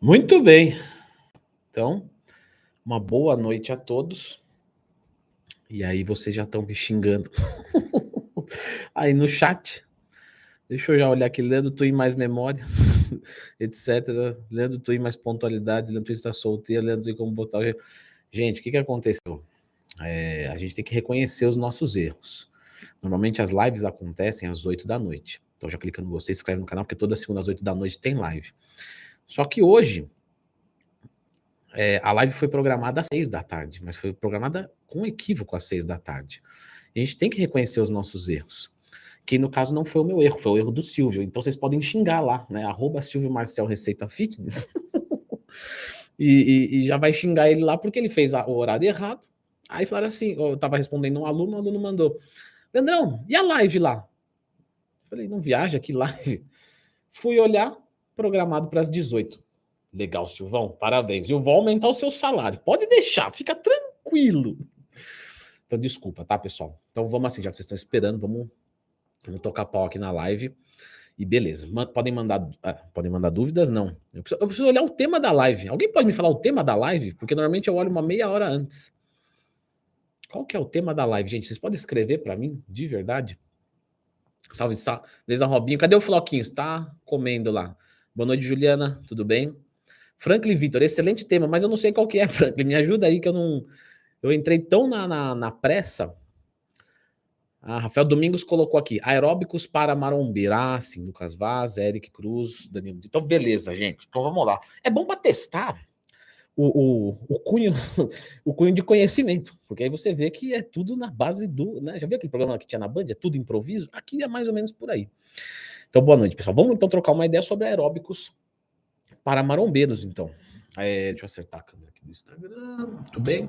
Muito bem. Então, uma boa noite a todos. E aí vocês já estão me xingando aí no chat. Deixa eu já olhar aqui, Leandro Twin mais memória, etc. Leandro Twin mais pontualidade, Leandro Twin está solteiro, Leandro Twin como botar... Gente, o que, que aconteceu? É, a gente tem que reconhecer os nossos erros. Normalmente as lives acontecem às 8 da noite. Então já clica no gostei, se inscreve no canal, porque toda segunda às 8 da noite tem live. Só que hoje, é, a live foi programada às seis da tarde, mas foi programada com equívoco às seis da tarde. A gente tem que reconhecer os nossos erros. Que no caso não foi o meu erro, foi o erro do Silvio. Então vocês podem xingar lá, né? Arroba Silvio Marcel Receita Fitness. e, e, e, já vai xingar ele lá porque ele fez o horário errado. Aí falaram assim: eu tava respondendo um aluno, o aluno mandou: Leandrão, e a live lá? Falei, não viaja, que live? Fui olhar, programado para as 18. Legal, Silvão, parabéns. Eu vou aumentar o seu salário. Pode deixar, fica tranquilo. Então, desculpa, tá, pessoal? Então, vamos assim, já que vocês estão esperando, vamos, vamos tocar pau aqui na live. E beleza, podem mandar, ah, podem mandar dúvidas? Não. Eu preciso, eu preciso, olhar o tema da live. Alguém pode me falar o tema da live? Porque normalmente eu olho uma meia hora antes. Qual que é o tema da live, gente? Vocês podem escrever para mim, de verdade? Salve, salve. Beleza, Robinho. Cadê o Floquinho? Está comendo lá. Boa noite, Juliana. Tudo bem? Franklin Vitor, excelente tema, mas eu não sei qual que é, Franklin. Me ajuda aí que eu não. Eu entrei tão na, na, na pressa. Ah, Rafael Domingos colocou aqui: aeróbicos para marombeira. Ah, sim, Lucas Vaz, Eric Cruz, Danilo. Então, beleza, gente. Então vamos lá. É bom para testar o, o, o, cunho, o cunho de conhecimento, porque aí você vê que é tudo na base do. Né? Já viu aquele programa que tinha na Band? É tudo improviso? Aqui é mais ou menos por aí. Então, boa noite, pessoal. Vamos então trocar uma ideia sobre aeróbicos para marombeiros, então. É, deixa eu acertar a câmera aqui do Instagram. Muito bem.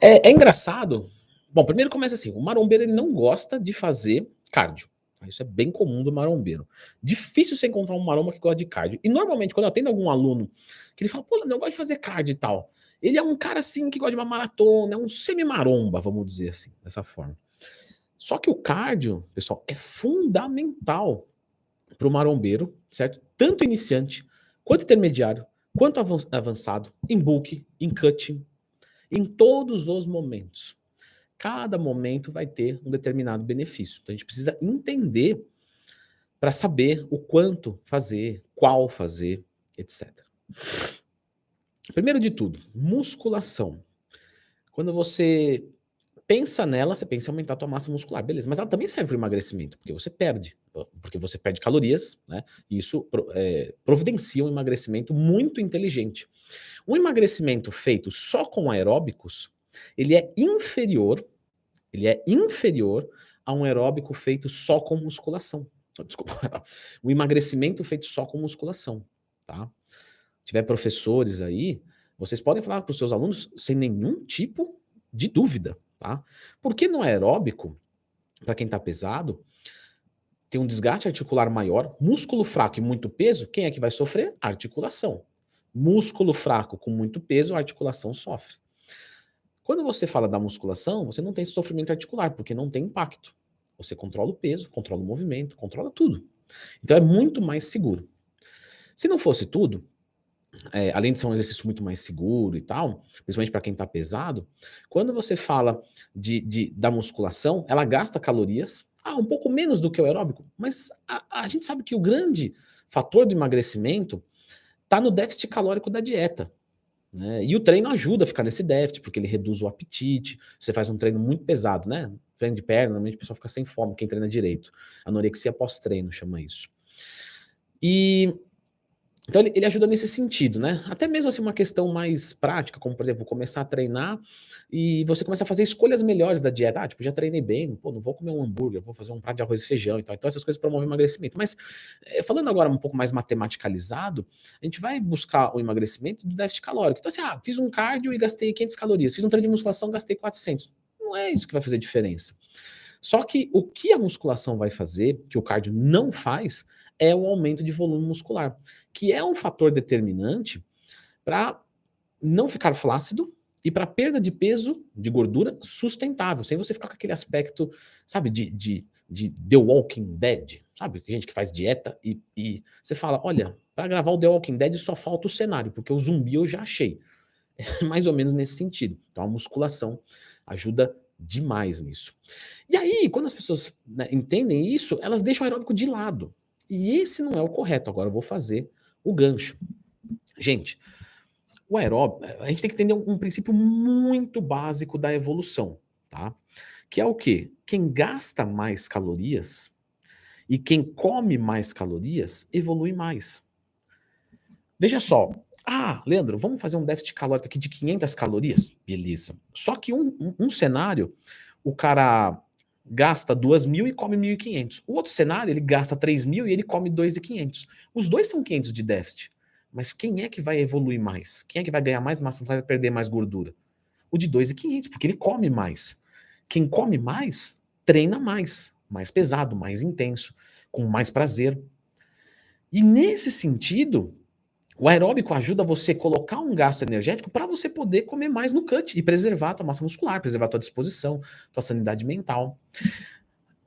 É, é, engraçado. Bom, primeiro começa assim: o marombeiro ele não gosta de fazer cardio. Isso é bem comum do marombeiro. Difícil você encontrar um maromba que gosta de cardio. E normalmente, quando eu atendo algum aluno que ele fala, pô, não gosto de fazer cardio e tal, ele é um cara assim que gosta de uma maratona, é um semi-maromba, vamos dizer assim, dessa forma. Só que o cardio, pessoal, é fundamental para o marombeiro, certo? Tanto iniciante, quanto intermediário, quanto avançado, em book, em cutting, em todos os momentos. Cada momento vai ter um determinado benefício. Então a gente precisa entender para saber o quanto fazer, qual fazer, etc. Primeiro de tudo, musculação. Quando você pensa nela, você pensa em aumentar a tua massa muscular, beleza, mas ela também serve para emagrecimento, porque você perde, porque você perde calorias, né? E isso é, providencia um emagrecimento muito inteligente. Um emagrecimento feito só com aeróbicos, ele é inferior, ele é inferior a um aeróbico feito só com musculação. Desculpa, um emagrecimento feito só com musculação, tá? Se tiver professores aí, vocês podem falar para os seus alunos sem nenhum tipo de dúvida. Tá? Porque no aeróbico, para quem está pesado, tem um desgaste articular maior, músculo fraco e muito peso, quem é que vai sofrer? Articulação. Músculo fraco com muito peso, a articulação sofre. Quando você fala da musculação, você não tem sofrimento articular, porque não tem impacto. Você controla o peso, controla o movimento, controla tudo. Então é muito mais seguro. Se não fosse tudo, é, além de ser um exercício muito mais seguro e tal, principalmente para quem está pesado, quando você fala de, de, da musculação, ela gasta calorias, ah, um pouco menos do que o aeróbico, mas a, a gente sabe que o grande fator do emagrecimento está no déficit calórico da dieta. Né? E o treino ajuda a ficar nesse déficit, porque ele reduz o apetite. Você faz um treino muito pesado, né? Treino de perna, normalmente o pessoal fica sem fome, quem treina direito. Anorexia pós-treino chama isso. E então ele, ele, ajuda nesse sentido, né? Até mesmo assim uma questão mais prática, como por exemplo, começar a treinar e você começa a fazer escolhas melhores da dieta. Ah, tipo, já treinei bem, pô, não vou comer um hambúrguer, vou fazer um prato de arroz e feijão e tal. Então essas coisas promovem emagrecimento. Mas é, falando agora um pouco mais matematicalizado, a gente vai buscar o emagrecimento do déficit calórico. Então assim, ah, fiz um cardio e gastei 500 calorias, fiz um treino de musculação, gastei 400. Não é isso que vai fazer diferença. Só que o que a musculação vai fazer, que o cardio não faz, é o aumento de volume muscular, que é um fator determinante para não ficar flácido e para perda de peso, de gordura sustentável, sem você ficar com aquele aspecto, sabe, de, de, de The Walking Dead, Sabe, gente que faz dieta e, e você fala, olha, para gravar o The Walking Dead só falta o cenário, porque o zumbi eu já achei. É mais ou menos nesse sentido. Então a musculação ajuda demais nisso. E aí, quando as pessoas né, entendem isso, elas deixam o aeróbico de lado. E esse não é o correto. Agora eu vou fazer o gancho. Gente, o aeróbico, a gente tem que entender um, um princípio muito básico da evolução, tá? Que é o quê? Quem gasta mais calorias e quem come mais calorias evolui mais. Veja só. Ah, Leandro, vamos fazer um déficit calórico aqui de 500 calorias? Beleza. Só que um, um, um cenário, o cara gasta 2.000 e come 1.500. O outro cenário, ele gasta 3.000 e ele come 2.500. Os dois são 500 de déficit. Mas quem é que vai evoluir mais? Quem é que vai ganhar mais massa muscular e perder mais gordura? O de 2.500, porque ele come mais. Quem come mais, treina mais. Mais pesado, mais intenso, com mais prazer. E nesse sentido, o aeróbico ajuda você a colocar um gasto energético para você poder comer mais no cut e preservar a tua massa muscular, preservar a tua disposição, tua sanidade mental.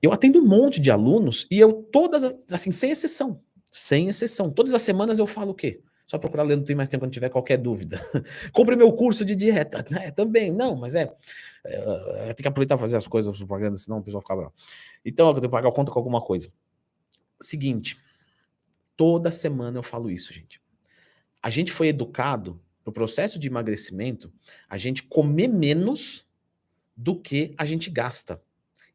Eu atendo um monte de alunos e eu todas, assim, sem exceção, sem exceção, todas as semanas eu falo o quê? Só procurar ler no Tem Mais Tempo quando tiver qualquer dúvida. Compre meu curso de dieta. né? também, não, mas é, é, Tem que aproveitar fazer as coisas propaganda, senão o pessoal fica bravo. Então eu tenho que pagar conta com alguma coisa. Seguinte, toda semana eu falo isso, gente a gente foi educado no processo de emagrecimento, a gente comer menos do que a gente gasta.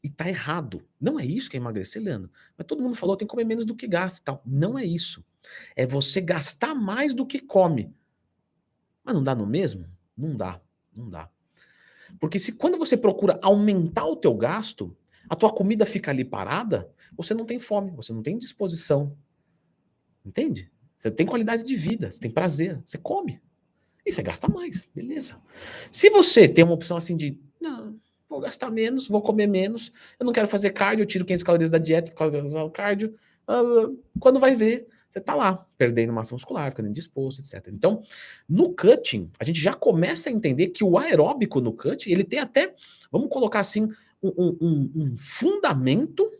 E tá errado. Não é isso que é emagrecer, Leandro. Mas todo mundo falou tem que comer menos do que gasta e tal. Não é isso. É você gastar mais do que come. Mas não dá no mesmo? Não dá. Não dá. Porque se quando você procura aumentar o teu gasto, a tua comida fica ali parada, você não tem fome, você não tem disposição. Entende? Você tem qualidade de vida, você tem prazer, você come. E você gasta mais, beleza. Se você tem uma opção assim de, não, vou gastar menos, vou comer menos, eu não quero fazer cardio, eu tiro 500 calorias da dieta por causa do cardio, uh, quando vai ver, você tá lá, perdendo massa muscular, ficando indisposto, etc. Então, no cutting, a gente já começa a entender que o aeróbico no cutting, ele tem até, vamos colocar assim, um, um, um fundamento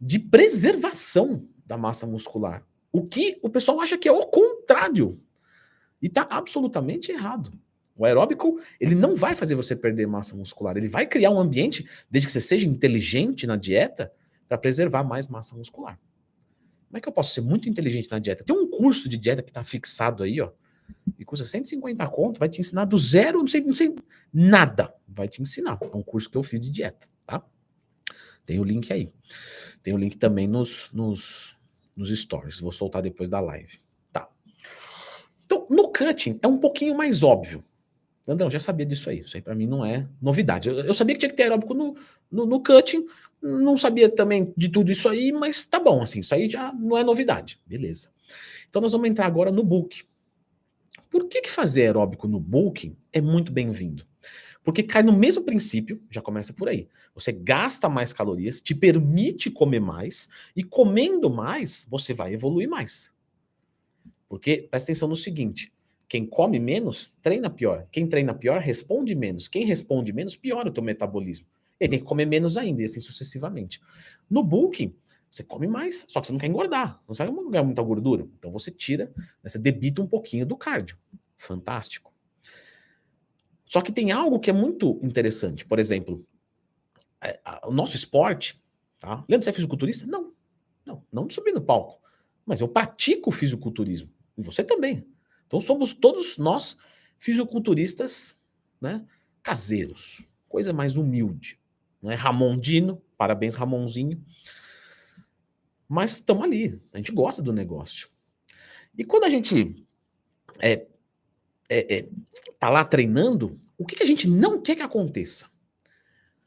de preservação da massa muscular. O que o pessoal acha que é o contrário. E está absolutamente errado. O aeróbico, ele não vai fazer você perder massa muscular. Ele vai criar um ambiente, desde que você seja inteligente na dieta, para preservar mais massa muscular. Como é que eu posso ser muito inteligente na dieta? Tem um curso de dieta que está fixado aí, ó, e custa 150 conto, vai te ensinar do zero, não sei, não sei nada. Vai te ensinar. É um curso que eu fiz de dieta, tá? Tem o link aí. Tem o link também nos, nos, nos stories. Vou soltar depois da live. Tá. Então, no cutting é um pouquinho mais óbvio. Andrão, já sabia disso aí. Isso aí para mim não é novidade. Eu, eu, sabia que tinha que ter aeróbico no, no, no, cutting, não sabia também de tudo isso aí, mas tá bom, assim, isso aí já não é novidade. Beleza. Então nós vamos entrar agora no book. Por que, que fazer aeróbico no bulking é muito bem-vindo? Porque cai no mesmo princípio, já começa por aí. Você gasta mais calorias, te permite comer mais, e comendo mais, você vai evoluir mais. Porque presta atenção no seguinte: quem come menos, treina pior. Quem treina pior, responde menos. Quem responde menos, piora o teu metabolismo. E aí tem que comer menos ainda, e assim sucessivamente. No bulking, você come mais, só que você não quer engordar. Você não vai ganhar muita gordura. Então você tira, né, você debita um pouquinho do cardio. Fantástico. Só que tem algo que é muito interessante. Por exemplo, é, o nosso esporte. Tá? Leandro, você é fisiculturista? Não. Não, não de subir no palco. Mas eu pratico fisiculturismo. E você também. Então somos todos nós fisiculturistas né, caseiros. Coisa mais humilde. Não é Ramondino, parabéns Ramonzinho. Mas estamos ali. A gente gosta do negócio. E quando a gente é, é, é, tá lá treinando, o que, que a gente não quer que aconteça?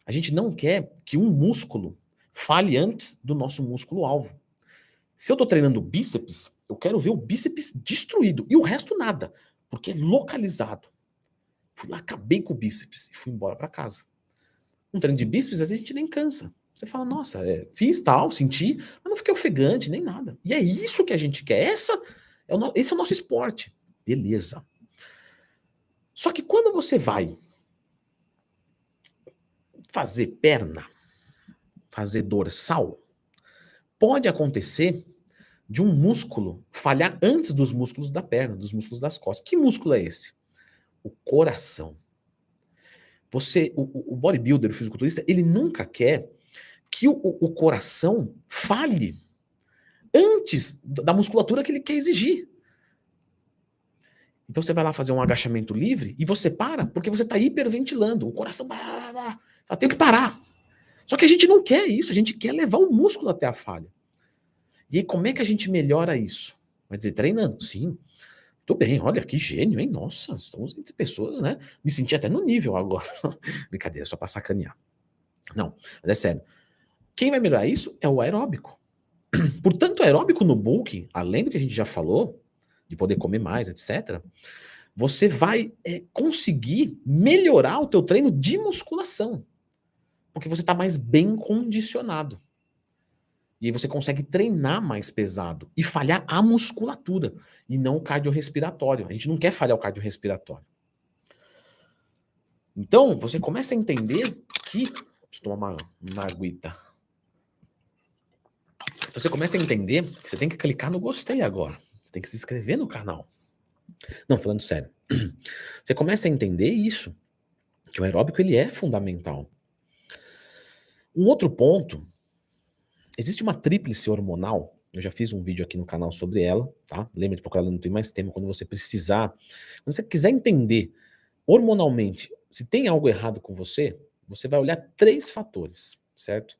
A gente não quer que um músculo fale antes do nosso músculo alvo. Se eu estou treinando bíceps, eu quero ver o bíceps destruído e o resto nada, porque é localizado. Fui lá, acabei com o bíceps e fui embora para casa. Um treino de bíceps, às vezes a gente nem cansa. Você fala, nossa, é, fiz tal, senti, mas não fiquei ofegante nem nada. E é isso que a gente quer. Essa é o, esse é o nosso esporte. Beleza. Só que quando você vai fazer perna, fazer dorsal, pode acontecer de um músculo falhar antes dos músculos da perna, dos músculos das costas. Que músculo é esse? O coração. Você, o, o bodybuilder, o fisiculturista, ele nunca quer que o, o coração fale antes da musculatura que ele quer exigir. Então você vai lá fazer um agachamento livre e você para porque você está hiperventilando. O coração. Blá, tem que parar. Só que a gente não quer isso, a gente quer levar o músculo até a falha. E aí, como é que a gente melhora isso? Vai dizer, treinando. Sim. Muito bem, olha que gênio, hein? Nossa, estamos entre pessoas, né? Me senti até no nível agora. Brincadeira, só para sacanear. Não, mas é sério. Quem vai melhorar isso é o aeróbico. Portanto, o aeróbico no bulk, além do que a gente já falou, de poder comer mais, etc., você vai é, conseguir melhorar o teu treino de musculação. Porque você está mais bem condicionado. E aí você consegue treinar mais pesado e falhar a musculatura e não o cardiorrespiratório. A gente não quer falhar o cardiorrespiratório. Então, você começa a entender que. Eu tomar uma, uma aguita. Você começa a entender que você tem que clicar no gostei agora. Tem que se inscrever no canal. Não, falando sério. Você começa a entender isso. Que o aeróbico ele é fundamental. Um outro ponto Existe uma tríplice hormonal, eu já fiz um vídeo aqui no canal sobre ela, tá? Lembra de procurar no Tem Mais Tema quando você precisar. Quando você quiser entender hormonalmente se tem algo errado com você, você vai olhar três fatores, certo?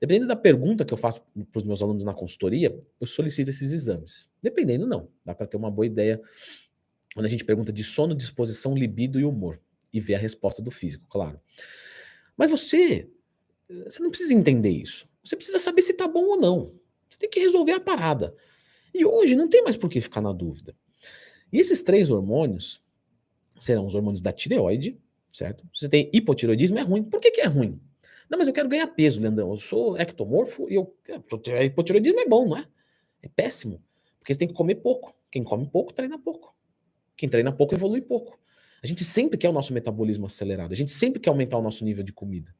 Dependendo da pergunta que eu faço para os meus alunos na consultoria, eu solicito esses exames. Dependendo, não. Dá para ter uma boa ideia quando a gente pergunta de sono, disposição, libido e humor. E ver a resposta do físico, claro. Mas você, você não precisa entender isso. Você precisa saber se tá bom ou não. Você tem que resolver a parada. E hoje não tem mais por que ficar na dúvida. E esses três hormônios serão os hormônios da tireoide, certo? Se você tem hipotireoidismo, é ruim. Por que, que é ruim? Não, mas eu quero ganhar peso, Leandrão. Eu sou ectomorfo e eu. Hipotireoidismo é bom, não é? É péssimo. Porque você tem que comer pouco. Quem come pouco, treina pouco. Quem treina pouco, evolui pouco. A gente sempre quer o nosso metabolismo acelerado. A gente sempre quer aumentar o nosso nível de comida.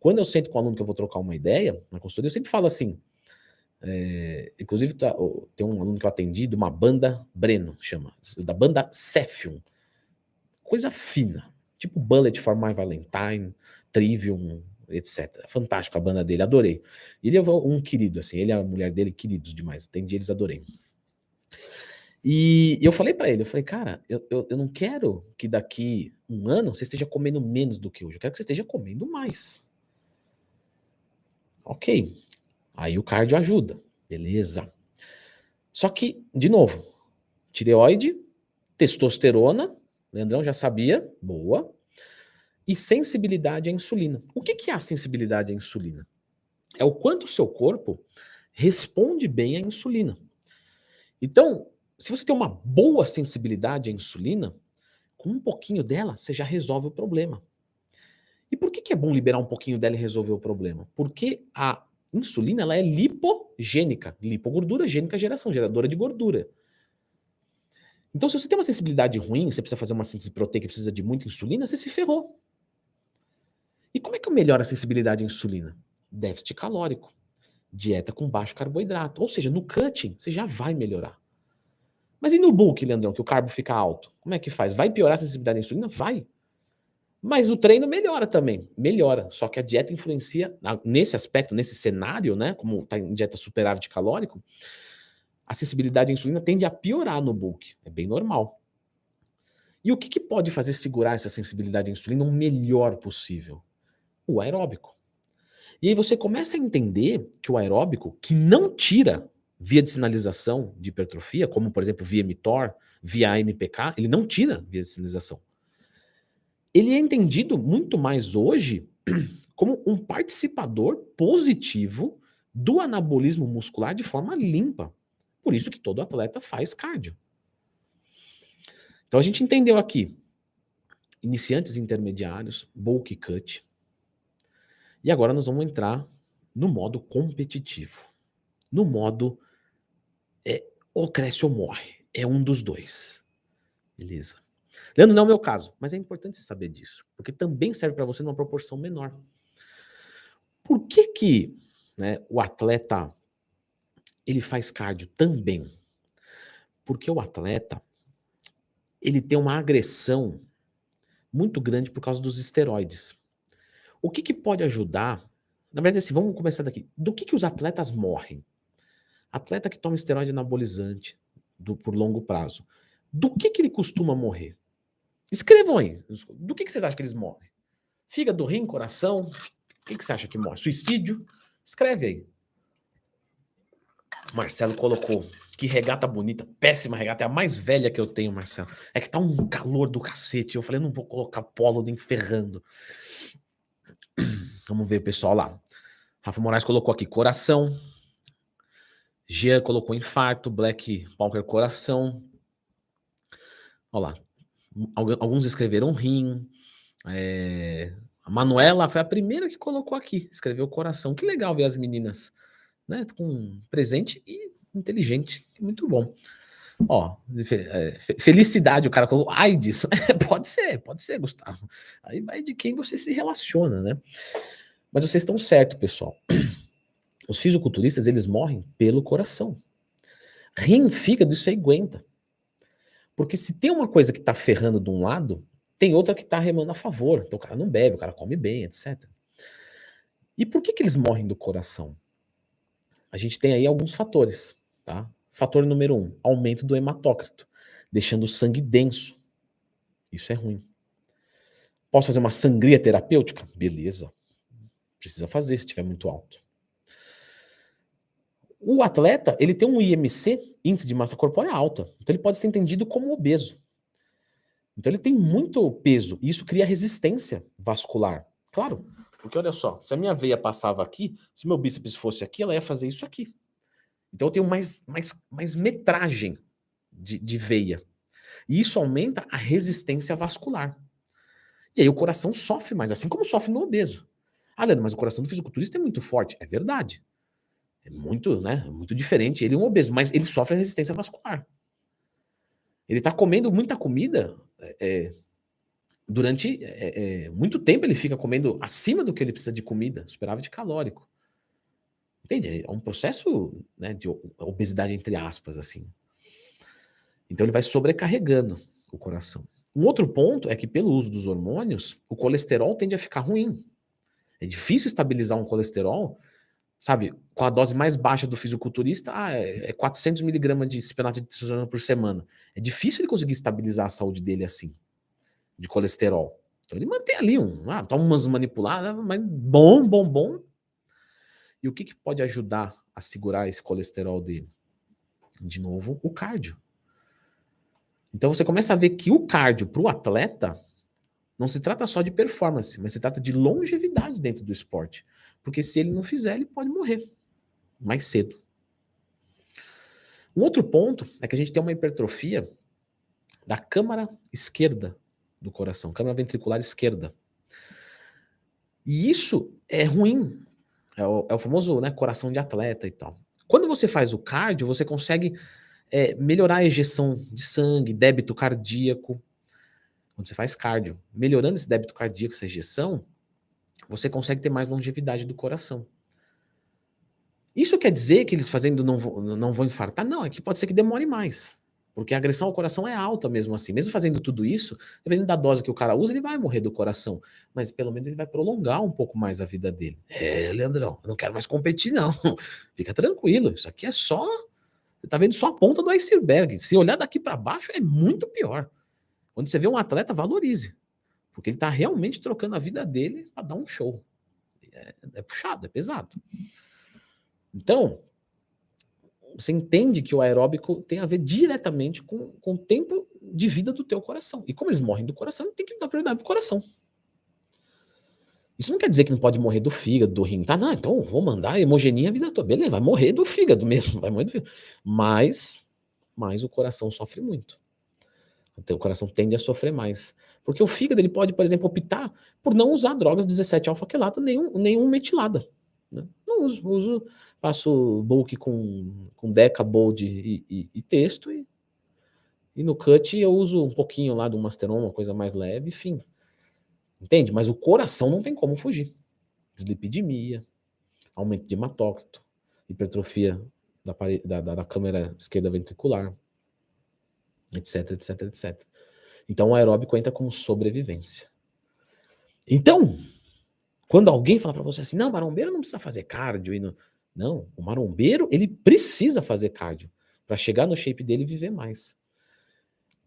Quando eu sento com o aluno que eu vou trocar uma ideia, na consultoria, eu sempre falo assim. É, inclusive, tá, tem um aluno que eu atendi de uma banda Breno, chama, da banda Cephium. Coisa fina. Tipo Bullet for My Valentine, Trivium, etc. Fantástico a banda dele, adorei. Ele é um querido, assim, ele e a mulher dele, queridos demais. Atendi eles, adorei. E eu falei para ele, eu falei, cara, eu, eu, eu, não quero que daqui um ano você esteja comendo menos do que hoje, eu quero que você esteja comendo mais. Ok. Aí o cardio ajuda. Beleza. Só que, de novo, tireoide, testosterona, Leandrão já sabia, boa. E sensibilidade à insulina. O que, que é a sensibilidade à insulina? É o quanto o seu corpo responde bem à insulina. Então, se você tem uma boa sensibilidade à insulina, com um pouquinho dela, você já resolve o problema. E por que, que é bom liberar um pouquinho dela e resolver o problema? Porque a insulina ela é lipogênica, lipogordura, gênica geração, geradora de gordura. Então, se você tem uma sensibilidade ruim, você precisa fazer uma síntese proteica, precisa de muita insulina, você se ferrou. E como é que eu melhoro a sensibilidade à insulina? Déficit calórico, dieta com baixo carboidrato. Ou seja, no cutting, você já vai melhorar. Mas e no bulk, Leandrão, que o carbo fica alto? Como é que faz? Vai piorar a sensibilidade à insulina? Vai. Mas o treino melhora também, melhora. Só que a dieta influencia nesse aspecto, nesse cenário, né? Como está em dieta superávit calórico, a sensibilidade à insulina tende a piorar no bulk. É bem normal. E o que, que pode fazer segurar essa sensibilidade à insulina o melhor possível? O aeróbico. E aí você começa a entender que o aeróbico, que não tira via de sinalização de hipertrofia, como por exemplo via mTOR, via MPK, ele não tira via de sinalização ele é entendido muito mais hoje como um participador positivo do anabolismo muscular de forma limpa. Por isso que todo atleta faz cardio. Então a gente entendeu aqui iniciantes intermediários, bulk cut. E agora nós vamos entrar no modo competitivo. No modo é, ou cresce ou morre. É um dos dois. Beleza? Leandro, não é o meu caso, mas é importante você saber disso, porque também serve para você numa proporção menor. Por que que né, o atleta ele faz cardio também? Porque o atleta, ele tem uma agressão muito grande por causa dos esteroides. O que, que pode ajudar? Na verdade, assim, vamos começar daqui. Do que, que os atletas morrem? Atleta que toma esteroide anabolizante do, por longo prazo. Do que, que ele costuma morrer? Escrevam aí. Do que, que vocês acham que eles morrem? Fígado, rim, coração? O que, que você acha que morre? Suicídio? Escreve aí. Marcelo colocou. Que regata bonita, péssima regata, é a mais velha que eu tenho, Marcelo. É que tá um calor do cacete. Eu falei, não vou colocar polo nem ferrando. Vamos ver, pessoal, lá. Rafa Moraes colocou aqui coração. Jean colocou infarto. Black Palker coração. Olha lá. Alguns escreveram rim. É... A Manuela foi a primeira que colocou aqui. Escreveu coração. Que legal ver as meninas né, com presente e inteligente. Muito bom. Ó, é, felicidade, o cara colocou AIDS. pode ser, pode ser, Gustavo. Aí vai de quem você se relaciona, né? Mas vocês estão certo, pessoal. Os fisiculturistas, eles morrem pelo coração. Rim, fígado, isso aí aguenta. Porque se tem uma coisa que tá ferrando de um lado, tem outra que tá remando a favor. Então o cara não bebe, o cara come bem, etc. E por que que eles morrem do coração? A gente tem aí alguns fatores, tá? Fator número um, aumento do hematócrito, deixando o sangue denso. Isso é ruim. Posso fazer uma sangria terapêutica? Beleza. Precisa fazer se estiver muito alto. O atleta, ele tem um IMC, índice de massa corpórea alta. Então ele pode ser entendido como obeso. Então ele tem muito peso e isso cria resistência vascular. Claro, porque olha só, se a minha veia passava aqui, se meu bíceps fosse aqui, ela ia fazer isso aqui. Então eu tenho mais, mais, mais metragem de, de veia. E isso aumenta a resistência vascular. E aí o coração sofre mais, assim como sofre no obeso. Ah, Leandro, mas o coração do fisiculturista é muito forte. É verdade. É muito, né? É muito diferente. Ele é um obeso, mas ele sofre resistência vascular. Ele está comendo muita comida. É, é, durante é, é, muito tempo ele fica comendo acima do que ele precisa de comida, superávit calórico. Entende? É um processo né, de obesidade, entre aspas, assim. Então ele vai sobrecarregando o coração. Um outro ponto é que, pelo uso dos hormônios, o colesterol tende a ficar ruim. É difícil estabilizar um colesterol, sabe? Com a dose mais baixa do fisiculturista, ah, é 400 é miligramas de cipenato de testosterona por semana. É difícil ele conseguir estabilizar a saúde dele assim, de colesterol. Então ele mantém ali um, ah, toma umas manipuladas, mas bom, bom, bom, e o que, que pode ajudar a segurar esse colesterol dele? De novo, o cardio. Então você começa a ver que o cardio para o atleta não se trata só de performance, mas se trata de longevidade dentro do esporte. Porque se ele não fizer, ele pode morrer mais cedo. Um outro ponto é que a gente tem uma hipertrofia da câmara esquerda do coração, câmara ventricular esquerda. E isso é ruim é o, é o famoso né, coração de atleta e tal. Quando você faz o cardio, você consegue é, melhorar a ejeção de sangue, débito cardíaco. Quando você faz cardio, melhorando esse débito cardíaco, essa ejeção, você consegue ter mais longevidade do coração. Isso quer dizer que eles fazendo não, não vão infartar? Não, é que pode ser que demore mais. Porque a agressão ao coração é alta mesmo assim. Mesmo fazendo tudo isso, dependendo da dose que o cara usa, ele vai morrer do coração. Mas pelo menos ele vai prolongar um pouco mais a vida dele. É, Leandrão, eu não quero mais competir, não. Fica tranquilo. Isso aqui é só. Você tá vendo só a ponta do iceberg. Se olhar daqui para baixo, é muito pior. Quando você vê um atleta, valorize. Porque ele tá realmente trocando a vida dele para dar um show. É, é puxado, é pesado. Então, você entende que o aeróbico tem a ver diretamente com, com o tempo de vida do teu coração. E como eles morrem do coração, tem que dar prioridade pro coração. Isso não quer dizer que não pode morrer do fígado, do rim, tá? Não, então vou mandar hemogenia a vida toda. Beleza, vai morrer do fígado mesmo, vai morrer do fígado. Mas, mas o coração sofre muito. O coração tende a sofrer mais. Porque o fígado ele pode, por exemplo, optar por não usar drogas 17 alfa-quelato nenhum, nenhum metilada. Né? Não uso, uso faço bulk com, com deca, bold e, e, e texto, e, e, no cut eu uso um pouquinho lá do Masteron, uma coisa mais leve, enfim. Entende? Mas o coração não tem como fugir. Dislipidemia, aumento de hematócrito, hipertrofia da, da, da, da câmera esquerda ventricular, etc, etc, etc. Então o aeróbico entra como sobrevivência. Então, quando alguém fala para você assim, não, marombeiro não precisa fazer cardio. E não... não, o marombeiro, ele precisa fazer cardio para chegar no shape dele e viver mais.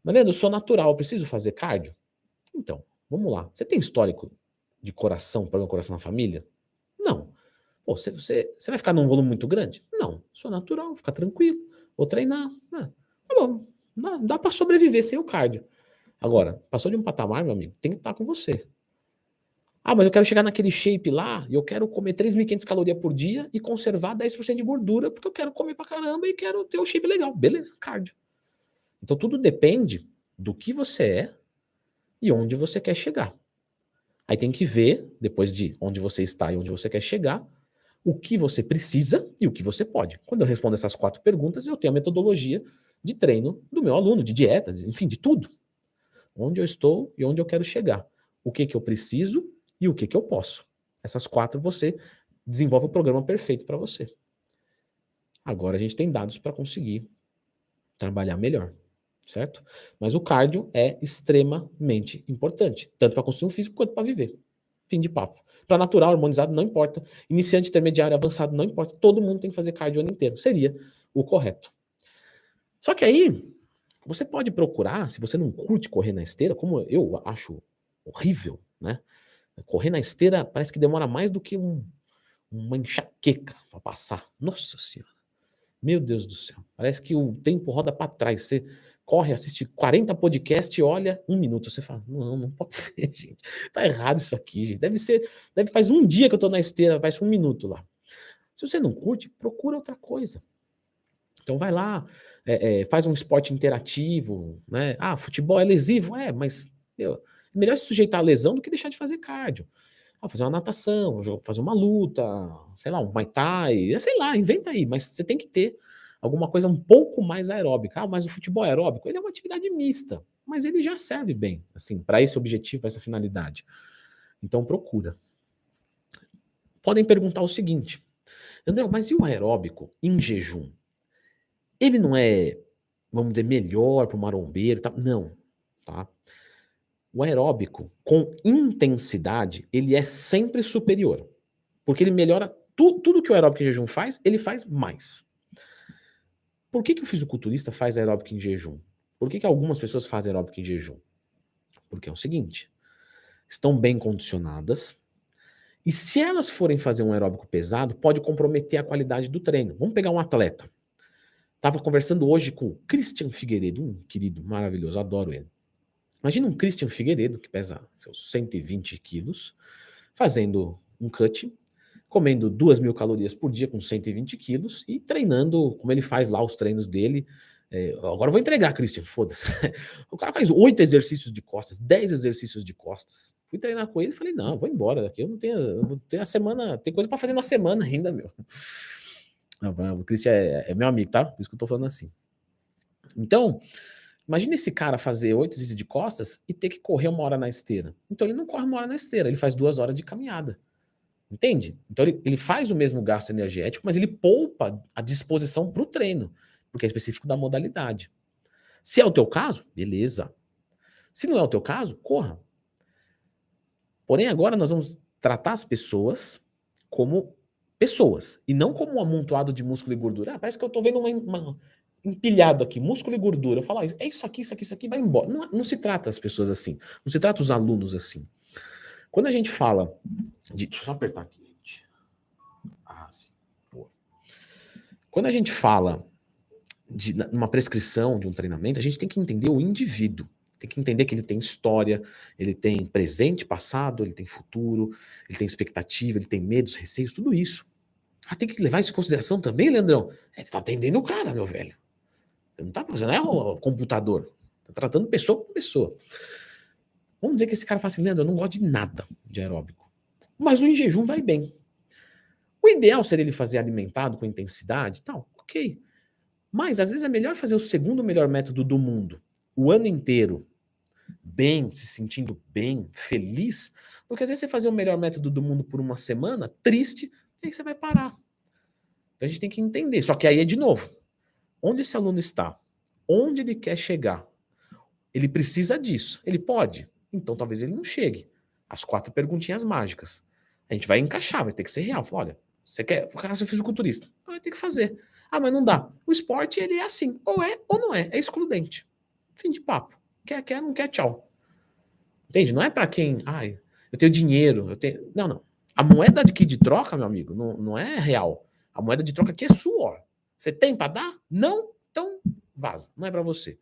Mas, eu sou natural, preciso fazer cardio? Então, vamos lá. Você tem histórico de coração, problema coração na família? Não. Pô, você, você, você vai ficar num volume muito grande? Não. Sou natural, fica tranquilo. Vou treinar. Ah, tá bom. Dá, dá para sobreviver sem o cardio. Agora, passou de um patamar, meu amigo, tem que estar com você. Ah, mas eu quero chegar naquele shape lá e eu quero comer 3.500 calorias por dia e conservar 10% de gordura, porque eu quero comer pra caramba e quero ter um shape legal. Beleza, cardio. Então tudo depende do que você é e onde você quer chegar. Aí tem que ver, depois de onde você está e onde você quer chegar, o que você precisa e o que você pode. Quando eu respondo essas quatro perguntas, eu tenho a metodologia de treino do meu aluno, de dieta, enfim, de tudo. Onde eu estou e onde eu quero chegar. O que, que eu preciso e o que, que eu posso. Essas quatro você desenvolve o programa perfeito para você. Agora a gente tem dados para conseguir trabalhar melhor, certo? Mas o cardio é extremamente importante, tanto para construir um físico quanto para viver. Fim de papo. Para natural, harmonizado, não importa. Iniciante, intermediário, avançado, não importa. Todo mundo tem que fazer cardio o ano inteiro. Seria o correto. Só que aí, você pode procurar, se você não curte correr na esteira, como eu acho horrível, né? Correr na esteira parece que demora mais do que um, uma enxaqueca para passar. Nossa Senhora. Meu Deus do céu. Parece que o tempo roda para trás. Você corre, assiste 40 podcasts olha um minuto. Você fala: não, não pode ser, gente. Tá errado isso aqui, gente. Deve ser. Deve faz um dia que eu tô na esteira, faz um minuto lá. Se você não curte, procura outra coisa. Então vai lá, é, é, faz um esporte interativo, né? Ah, futebol é lesivo, é, mas meu, melhor se sujeitar a lesão do que deixar de fazer cardio. Ah, fazer uma natação, fazer uma luta, sei lá, um Muay Thai, sei lá, inventa aí, mas você tem que ter alguma coisa um pouco mais aeróbica. Ah, mas o futebol é aeróbico, ele é uma atividade mista, mas ele já serve bem, assim, para esse objetivo, para essa finalidade. Então procura. Podem perguntar o seguinte: André, mas e o aeróbico em jejum? Ele não é, vamos dizer, melhor para o marombeiro? Tá? Não, tá? O aeróbico, com intensidade, ele é sempre superior. Porque ele melhora tu, tudo que o aeróbico em jejum faz, ele faz mais. Por que, que o fisiculturista faz aeróbico em jejum? Por que, que algumas pessoas fazem aeróbico em jejum? Porque é o seguinte: estão bem condicionadas, e se elas forem fazer um aeróbico pesado, pode comprometer a qualidade do treino. Vamos pegar um atleta. Estava conversando hoje com o Christian Figueiredo, um querido maravilhoso, adoro ele. Imagina um Christian Figueiredo, que pesa seus 120 quilos, fazendo um cut, comendo 2 mil calorias por dia com 120 quilos e treinando como ele faz lá os treinos dele. É, agora eu vou entregar, Christian, foda. o cara faz oito exercícios de costas, 10 exercícios de costas. Fui treinar com ele e falei: não, vou embora daqui. Eu não tenho, eu não tenho a semana, tem coisa para fazer na semana ainda, meu. Não, o Christian é, é, meu amigo, tá? Por isso que eu tô falando assim. Então, Imagina esse cara fazer oito exercícios de costas e ter que correr uma hora na esteira. Então ele não corre uma hora na esteira, ele faz duas horas de caminhada. Entende? Então ele, ele faz o mesmo gasto energético, mas ele poupa a disposição para o treino, porque é específico da modalidade. Se é o teu caso, beleza. Se não é o teu caso, corra. Porém, agora nós vamos tratar as pessoas como pessoas e não como um amontoado de músculo e gordura. Ah, parece que eu estou vendo uma, uma, empilhado aqui, músculo e gordura. Eu falo, ah, é isso aqui, isso aqui, isso aqui, vai embora. Não, não se trata as pessoas assim. Não se trata os alunos assim. Quando a gente fala de. Deixa eu só apertar aqui, gente. Ah, sim. Boa. Quando a gente fala de uma prescrição, de um treinamento, a gente tem que entender o indivíduo. Tem que entender que ele tem história, ele tem presente, passado, ele tem futuro, ele tem expectativa, ele tem medos, receios, tudo isso. Ah, tem que levar isso em consideração também, Leandrão? É, você tá atendendo o cara, meu velho. Você não, tá, você não é o computador. Está tratando pessoa com pessoa. Vamos dizer que esse cara fala assim, Leandro, eu não gosto de nada de aeróbico. Mas o em jejum vai bem. O ideal seria ele fazer alimentado com intensidade tal, ok. Mas às vezes é melhor fazer o segundo melhor método do mundo, o ano inteiro, bem, se sentindo bem, feliz, do que às vezes você fazer o melhor método do mundo por uma semana, triste, e aí você vai parar. Então a gente tem que entender. Só que aí é de novo. Onde esse aluno está? Onde ele quer chegar? Ele precisa disso. Ele pode? Então talvez ele não chegue. As quatro perguntinhas mágicas. A gente vai encaixar, vai ter que ser real. Fala, olha, você quer. O cara ser fisiculturista. Vai ter que fazer. Ah, mas não dá. O esporte, ele é assim. Ou é ou não é. É excludente. Fim de papo. Quer, quer, não quer, tchau. Entende? Não é para quem. Ai, eu tenho dinheiro. Eu tenho... Não, não. A moeda aqui de troca, meu amigo, não, não é real. A moeda de troca aqui é suor. Você tem para dar? Não? Então vaza. Não é para você.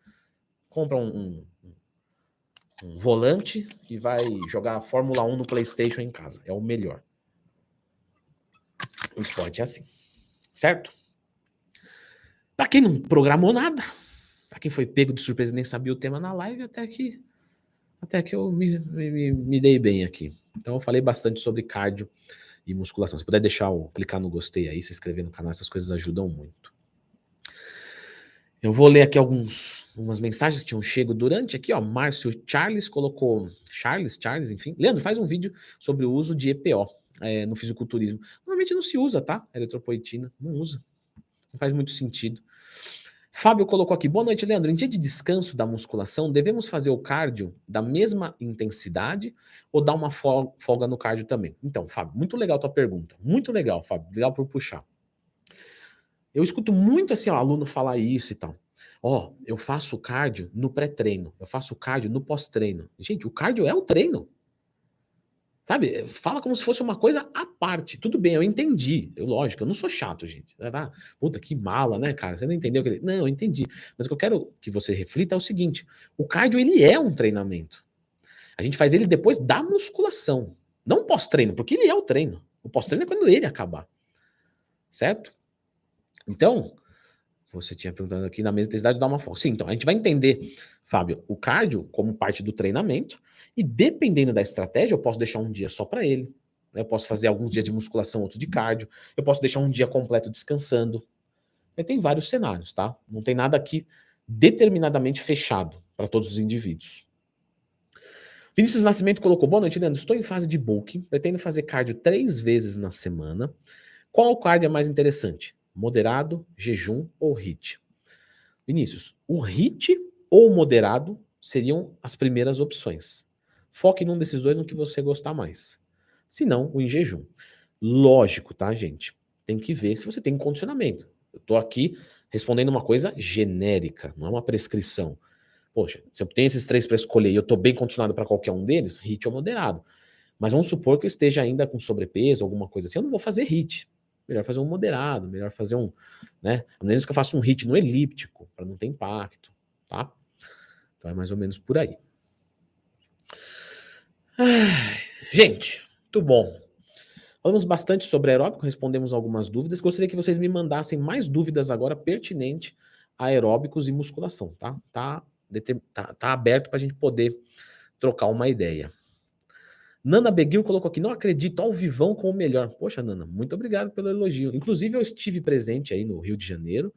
Compra um, um, um, volante e vai jogar Fórmula 1 no PlayStation em casa. É o melhor. O esporte é assim. Certo? Para quem não programou nada, para quem foi pego de surpresa e nem sabia o tema na live, até que até que eu me, me, me dei bem aqui. Então eu falei bastante sobre cardio e musculação. Se puder deixar o clicar no gostei aí, se inscrever no canal, essas coisas ajudam muito. Eu vou ler aqui alguns umas mensagens que tinham chego durante aqui, ó. Márcio Charles colocou Charles, Charles, enfim. Leandro, faz um vídeo sobre o uso de EPO é, no fisiculturismo. Normalmente não se usa, tá? Eritropoetina, não usa. Não faz muito sentido. Fábio colocou aqui: boa noite, Leandro. Em dia de descanso da musculação, devemos fazer o cardio da mesma intensidade ou dar uma folga no cardio também? Então, Fábio, muito legal tua pergunta. Muito legal, Fábio. Legal por puxar. Eu escuto muito assim, ó, aluno falar isso e tal. Ó, eu faço cardio no pré-treino, eu faço cardio no pós-treino. Gente, o cardio é o treino. Sabe? Fala como se fosse uma coisa à parte. Tudo bem, eu entendi. Eu, lógico, eu não sou chato, gente. Ah, puta, que mala, né, cara? Você não entendeu? Não, eu entendi. Mas o que eu quero que você reflita é o seguinte: o cardio, ele é um treinamento. A gente faz ele depois da musculação. Não pós-treino, porque ele é o treino. O pós-treino é quando ele acabar. Certo? Então, você tinha perguntado aqui na mesma intensidade dá uma folga. Sim, então a gente vai entender, Fábio, o cardio como parte do treinamento e dependendo da estratégia, eu posso deixar um dia só para ele. Né? Eu posso fazer alguns dias de musculação, outros de cardio. Eu posso deixar um dia completo descansando. E tem vários cenários, tá? Não tem nada aqui determinadamente fechado para todos os indivíduos. Vinícius Nascimento colocou: Boa noite, Leandro. Estou em fase de bulking, pretendo fazer cardio três vezes na semana. Qual cardio é mais interessante? Moderado, jejum ou HIT? Vinícius, o HIT ou moderado seriam as primeiras opções. Foque num desses dois no que você gostar mais. Se não, o em jejum. Lógico, tá, gente? Tem que ver se você tem condicionamento. Eu tô aqui respondendo uma coisa genérica, não é uma prescrição. Poxa, se eu tenho esses três para escolher e eu tô bem condicionado para qualquer um deles, HIT ou moderado. Mas vamos supor que eu esteja ainda com sobrepeso, alguma coisa assim, eu não vou fazer HIT. Melhor fazer um moderado, melhor fazer um, né? A menos que eu faça um HIT no elíptico, para não ter impacto, tá? Então é mais ou menos por aí. Gente, muito bom. Falamos bastante sobre aeróbico, respondemos algumas dúvidas. Gostaria que vocês me mandassem mais dúvidas agora pertinente a aeróbicos e musculação, tá? Tá, tá, tá aberto para a gente poder trocar uma ideia. Nana Beguil colocou aqui, não acredito, ao vivão com o melhor. Poxa, Nana, muito obrigado pelo elogio. Inclusive, eu estive presente aí no Rio de Janeiro.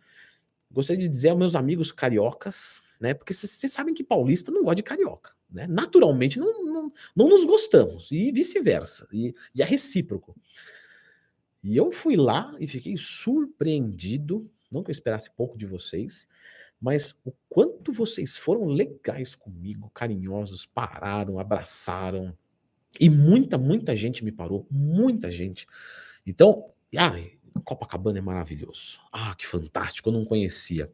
Gostaria de dizer aos meus amigos cariocas, né? Porque vocês sabem que paulista não gosta de carioca. Né? Naturalmente não, não, não nos gostamos, e vice-versa, e, e é recíproco. E eu fui lá e fiquei surpreendido, não que eu esperasse pouco de vocês, mas o quanto vocês foram legais comigo, carinhosos, pararam, abraçaram. E muita, muita gente me parou, muita gente. Então, ah, Copacabana é maravilhoso. Ah, que fantástico, eu não conhecia.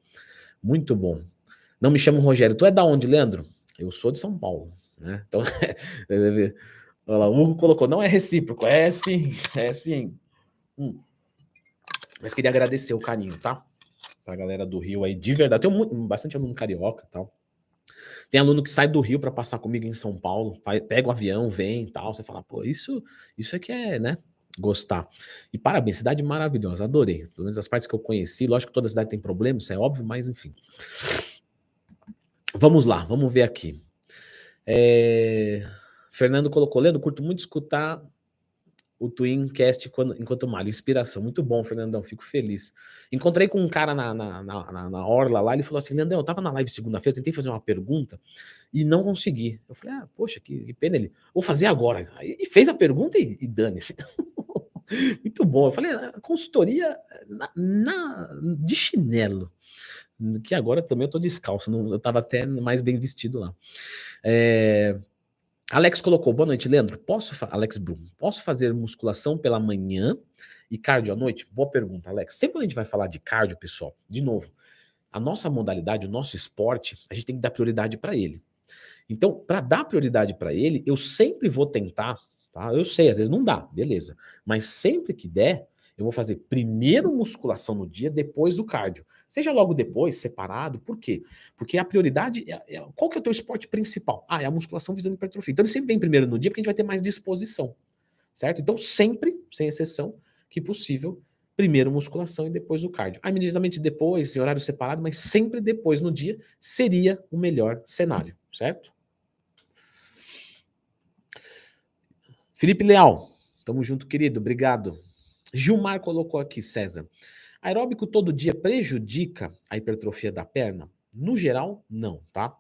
Muito bom. Não me chamo Rogério. Tu é da onde, Leandro? Eu sou de São Paulo, né? Então, olha lá, o Hugo colocou, não é recíproco, é sim, é sim. Hum. Mas queria agradecer o carinho, tá? Pra galera do Rio aí, de verdade. Muito, bastante aluno carioca e tal. Tem aluno que sai do Rio para passar comigo em São Paulo, pega o avião, vem e tal. Você fala, pô, isso, isso é que é, né? Gostar. E parabéns, cidade maravilhosa, adorei. Pelo menos as partes que eu conheci. Lógico que toda cidade tem problemas, isso é óbvio, mas enfim. Vamos lá, vamos ver aqui. É... Fernando colocou, Leandro, curto muito escutar o Twincast quando, enquanto malho. Inspiração. Muito bom, Fernandão, fico feliz. Encontrei com um cara na, na, na, na Orla lá, ele falou assim, Leandrão, eu tava na live segunda-feira, tentei fazer uma pergunta e não consegui. Eu falei, ah, poxa, que, que pena ele. Vou fazer agora. E fez a pergunta e, e dane-se. Muito bom. Eu falei, ah, consultoria na, de chinelo. Que agora também eu tô descalço, não, eu tava até mais bem vestido lá. É, Alex colocou, boa noite, Leandro. Posso, Alex Brum, posso fazer musculação pela manhã e cardio à noite? Boa pergunta, Alex. Sempre quando a gente vai falar de cardio, pessoal, de novo, a nossa modalidade, o nosso esporte, a gente tem que dar prioridade para ele. Então, para dar prioridade para ele, eu sempre vou tentar, tá? Eu sei, às vezes não dá, beleza. Mas sempre que der, eu vou fazer primeiro musculação no dia, depois o cardio. Seja logo depois, separado. Por quê? Porque a prioridade. É, é, qual que é o teu esporte principal? Ah, é a musculação visando hipertrofia. Então ele sempre vem primeiro no dia, porque a gente vai ter mais disposição. Certo? Então, sempre, sem exceção, que possível, primeiro musculação e depois o cardio. Ah, imediatamente depois, em horário separado, mas sempre depois no dia, seria o melhor cenário, certo? Felipe Leal, tamo junto, querido, obrigado. Gilmar colocou aqui, César. Aeróbico todo dia prejudica a hipertrofia da perna? No geral, não, tá?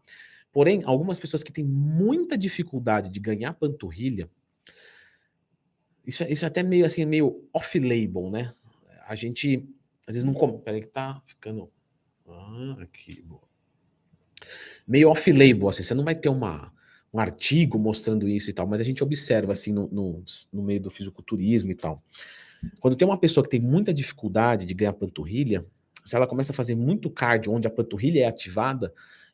Porém, algumas pessoas que têm muita dificuldade de ganhar panturrilha, isso, é, isso é até meio assim, meio off-label, né? A gente às vezes não come. Peraí, que tá ficando. Ah, aqui, boa. Meio off-label, assim, você não vai ter uma, um artigo mostrando isso e tal, mas a gente observa assim no, no, no meio do fisiculturismo e tal. Quando tem uma pessoa que tem muita dificuldade de ganhar panturrilha, se ela começa a fazer muito cardio onde a panturrilha é ativada,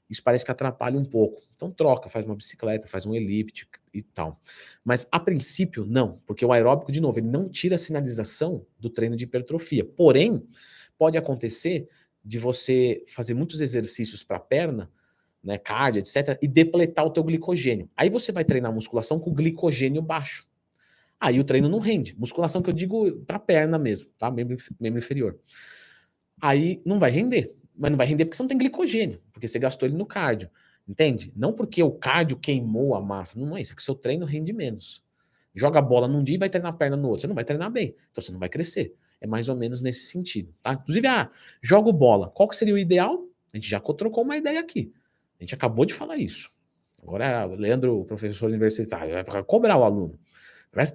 isso parece que atrapalha um pouco. Então troca, faz uma bicicleta, faz um elíptico e tal. Mas a princípio não, porque o aeróbico de novo, ele não tira a sinalização do treino de hipertrofia. Porém, pode acontecer de você fazer muitos exercícios para a perna né, cardio, etc., e depletar o teu glicogênio. Aí você vai treinar musculação com glicogênio baixo. Aí o treino não rende. Musculação que eu digo para perna mesmo, tá? Membro, membro inferior. Aí não vai render. Mas não vai render porque você não tem glicogênio, porque você gastou ele no cardio. Entende? Não porque o cardio queimou a massa. Não é isso, é que o seu treino rende menos. Joga bola num dia e vai treinar a perna no outro. Você não vai treinar bem. Então você não vai crescer. É mais ou menos nesse sentido, tá? Inclusive, ah, jogo bola. Qual que seria o ideal? A gente já trocou uma ideia aqui. A gente acabou de falar isso. Agora, Leandro, professor universitário, vai cobrar o aluno.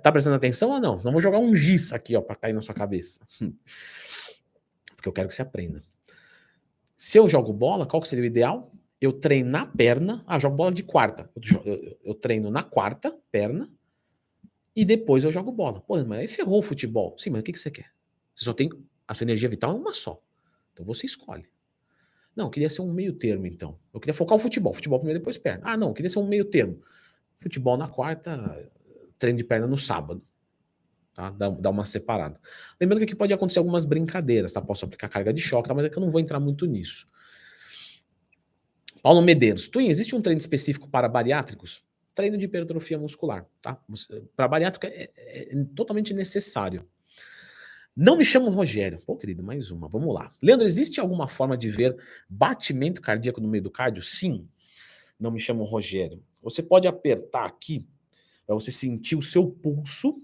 Tá prestando atenção ou não? Não vou jogar um giz aqui, ó, para cair na sua cabeça. Porque eu quero que você aprenda. Se eu jogo bola, qual que seria o ideal? Eu treinar a perna. Ah, jogo bola de quarta. Eu, eu, eu, treino na quarta, perna, e depois eu jogo bola. Pô, mas aí ferrou o futebol. Sim, mas o que, que você quer? Você só tem. A sua energia vital é uma só. Então você escolhe. Não, eu queria ser um meio termo, então. Eu queria focar o futebol. Futebol primeiro, depois perna. Ah, não, eu queria ser um meio termo. Futebol na quarta, treino de perna no sábado. Tá? Dá, dá uma separada. Lembrando que aqui pode acontecer algumas brincadeiras, tá? Posso aplicar carga de choque, tá? mas é que eu não vou entrar muito nisso. Paulo Medeiros. Twin, existe um treino específico para bariátricos? Treino de hipertrofia muscular, tá? Para bariátrico é, é, é totalmente necessário. Não me chamo Rogério. Pô, querido, mais uma. Vamos lá. Leandro, existe alguma forma de ver batimento cardíaco no meio do cardio? Sim. Não me chamo Rogério. Você pode apertar aqui para você sentir o seu pulso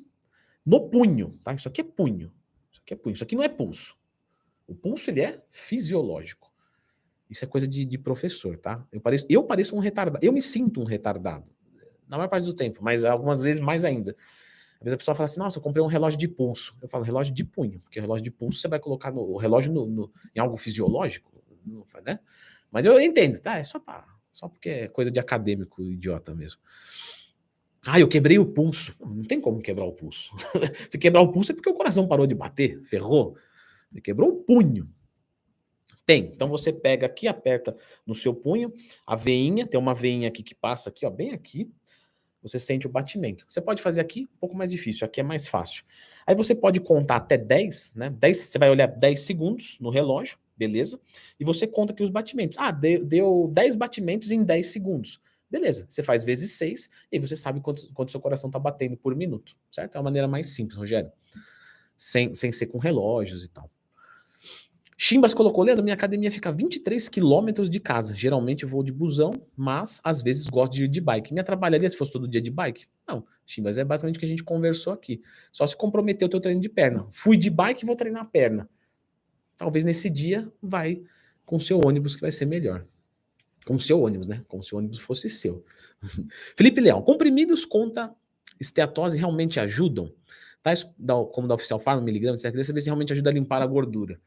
no punho, tá? Isso aqui é punho. Isso aqui é punho. Isso aqui não é pulso. O pulso ele é fisiológico. Isso é coisa de, de professor, tá? Eu pareço, eu pareço um retardado. Eu me sinto um retardado. Na maior parte do tempo, mas algumas vezes mais ainda. Às vezes a pessoa fala assim, nossa, eu comprei um relógio de pulso. Eu falo, relógio de punho, porque relógio de pulso você vai colocar no, o relógio no, no, em algo fisiológico, né? Mas eu entendo, tá? É só, pra, só porque é coisa de acadêmico idiota mesmo. Ah, eu quebrei o pulso. Não tem como quebrar o pulso. Se quebrar o pulso é porque o coração parou de bater, ferrou. Ele quebrou o punho. Tem. Então você pega aqui, aperta no seu punho, a veinha, tem uma veinha aqui que passa aqui, ó, bem aqui você sente o batimento. Você pode fazer aqui um pouco mais difícil, aqui é mais fácil. Aí você pode contar até 10, né? 10, você vai olhar 10 segundos no relógio, beleza? E você conta aqui os batimentos. Ah, deu, deu 10 batimentos em 10 segundos. Beleza, você faz vezes 6 e você sabe quanto, quanto seu coração está batendo por minuto, certo? É uma maneira mais simples, Rogério. Sem, sem ser com relógios e tal. Chimbas colocou, Leandro, minha academia fica a 23 quilômetros de casa. Geralmente vou de busão, mas às vezes gosto de ir de bike. Me atrapalharia se fosse todo dia de bike? Não, Chimbas, é basicamente o que a gente conversou aqui. Só se comprometer o teu treino de perna. Fui de bike e vou treinar a perna. Talvez nesse dia vai com seu ônibus que vai ser melhor. Com seu ônibus, né? Como se o ônibus fosse seu. Felipe Leão, comprimidos contra esteatose realmente ajudam? tais como da Oficial Farm, miligrama, etc. Queria saber se realmente ajuda a limpar a gordura.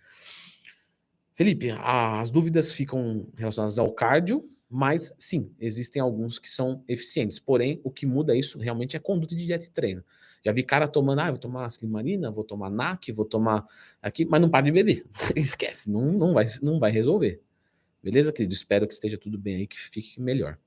Felipe, as dúvidas ficam relacionadas ao cardio, mas sim, existem alguns que são eficientes. Porém, o que muda isso realmente é conduta de dieta e treino. Já vi cara tomando, ah, vou tomar slimarina, vou tomar NAC, vou tomar aqui, mas não para de beber. Esquece, não, não, vai, não vai resolver. Beleza, querido? Espero que esteja tudo bem aí, que fique melhor.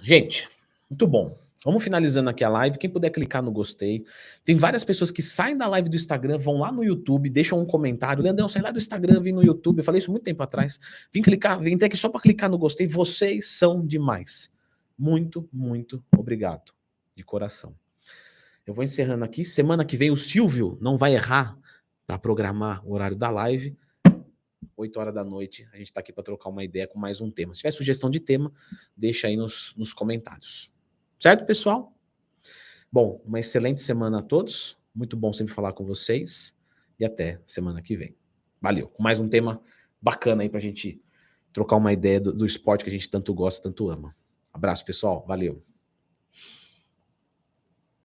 Gente, muito bom. Vamos finalizando aqui a live. Quem puder clicar no gostei. Tem várias pessoas que saem da live do Instagram, vão lá no YouTube, deixam um comentário. Leandrão, sai lá do Instagram, vim no YouTube. Eu falei isso muito tempo atrás. Vim clicar, vim até aqui só para clicar no gostei. Vocês são demais. Muito, muito obrigado. De coração. Eu vou encerrando aqui. Semana que vem o Silvio não vai errar para programar o horário da live. 8 horas da noite. A gente está aqui para trocar uma ideia com mais um tema. Se tiver sugestão de tema, deixa aí nos, nos comentários. Certo, pessoal? Bom, uma excelente semana a todos. Muito bom sempre falar com vocês. E até semana que vem. Valeu. Com mais um tema bacana aí para a gente trocar uma ideia do, do esporte que a gente tanto gosta, tanto ama. Abraço, pessoal. Valeu.